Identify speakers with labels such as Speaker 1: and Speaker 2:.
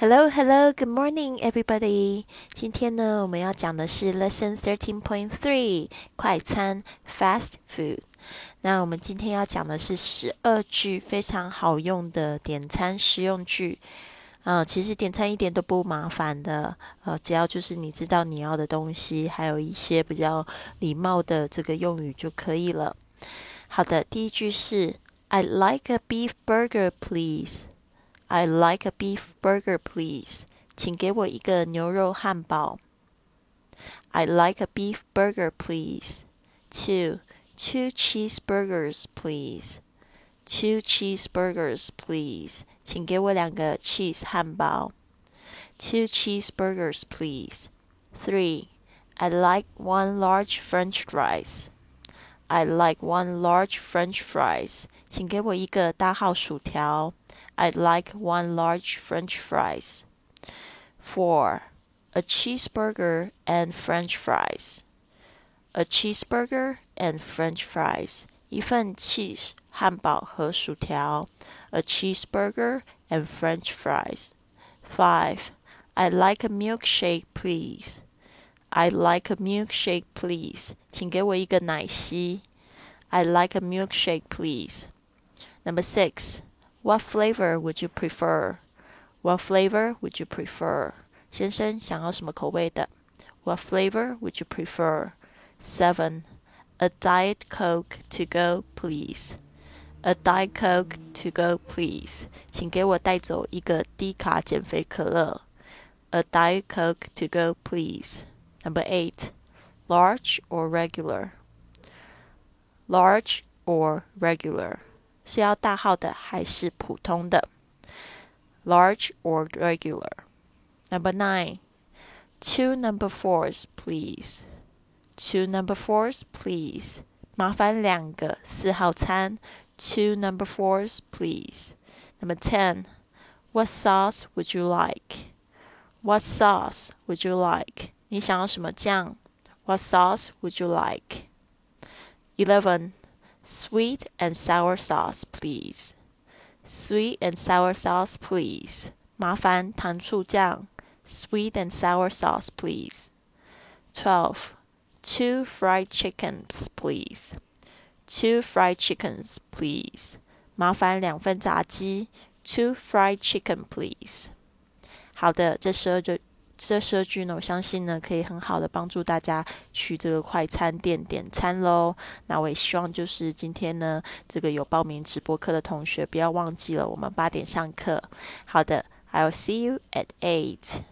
Speaker 1: Hello, hello, good morning, everybody. 今天呢，我们要讲的是 Lesson Thirteen Point Three 快餐 Fast Food。那我们今天要讲的是十二句非常好用的点餐实用句。嗯，其实点餐一点都不麻烦的，呃，只要就是你知道你要的东西，还有一些比较礼貌的这个用语就可以了。好的，第一句是 I like a beef burger, please." I like a beef burger, please. 请给我一个牛肉汉堡。I like a beef burger, please. Two, two cheeseburgers, please. Two cheeseburgers, please. 请给我两个 cheese 汉堡。Two cheeseburgers, please. Three, I'd like one large French fries. I'd like one large French fries. 请给我一个大号薯条。 I'd like one large French fries. Four, a cheeseburger and French fries. A cheeseburger and French fries. 一份 cheese 汉堡和薯条。A cheeseburger and French fries. Five, I'd like a milkshake, please. I'd like a milkshake, please. 请给我一个奶昔。I'd like a milkshake, please. Number six. What flavor would you prefer? What flavor would you prefer? 先生想要什么口味的？What flavor would you prefer? Seven. A diet coke to go, please. A diet coke to go, please. 请给我带走一个低卡减肥可乐。A diet coke to go, please. Number eight. Large or regular? Large or regular? 是要大号的还是普通的？Large or regular? Number nine. Two number fours, please. Two number fours, please. 麻烦两个四号餐。Two number fours, please. Number ten. What sauce would you like? What sauce would you like? 你想要什么酱？What sauce would you like? Eleven. Sweet and sour sauce, please. Sweet and sour sauce, please. 麻烦糖醋酱。Sweet and sour sauce, please. Twelve. Two fried chickens, please. Two fried chickens, please. 麻烦两份炸鸡。Two fried chicken, please. 好的，这十二就 这十二句呢，我相信呢，可以很好的帮助大家去这个快餐店点餐喽。那我也希望就是今天呢，这个有报名直播课的同学，不要忘记了，我们八点上课。好的，I'll see you at eight.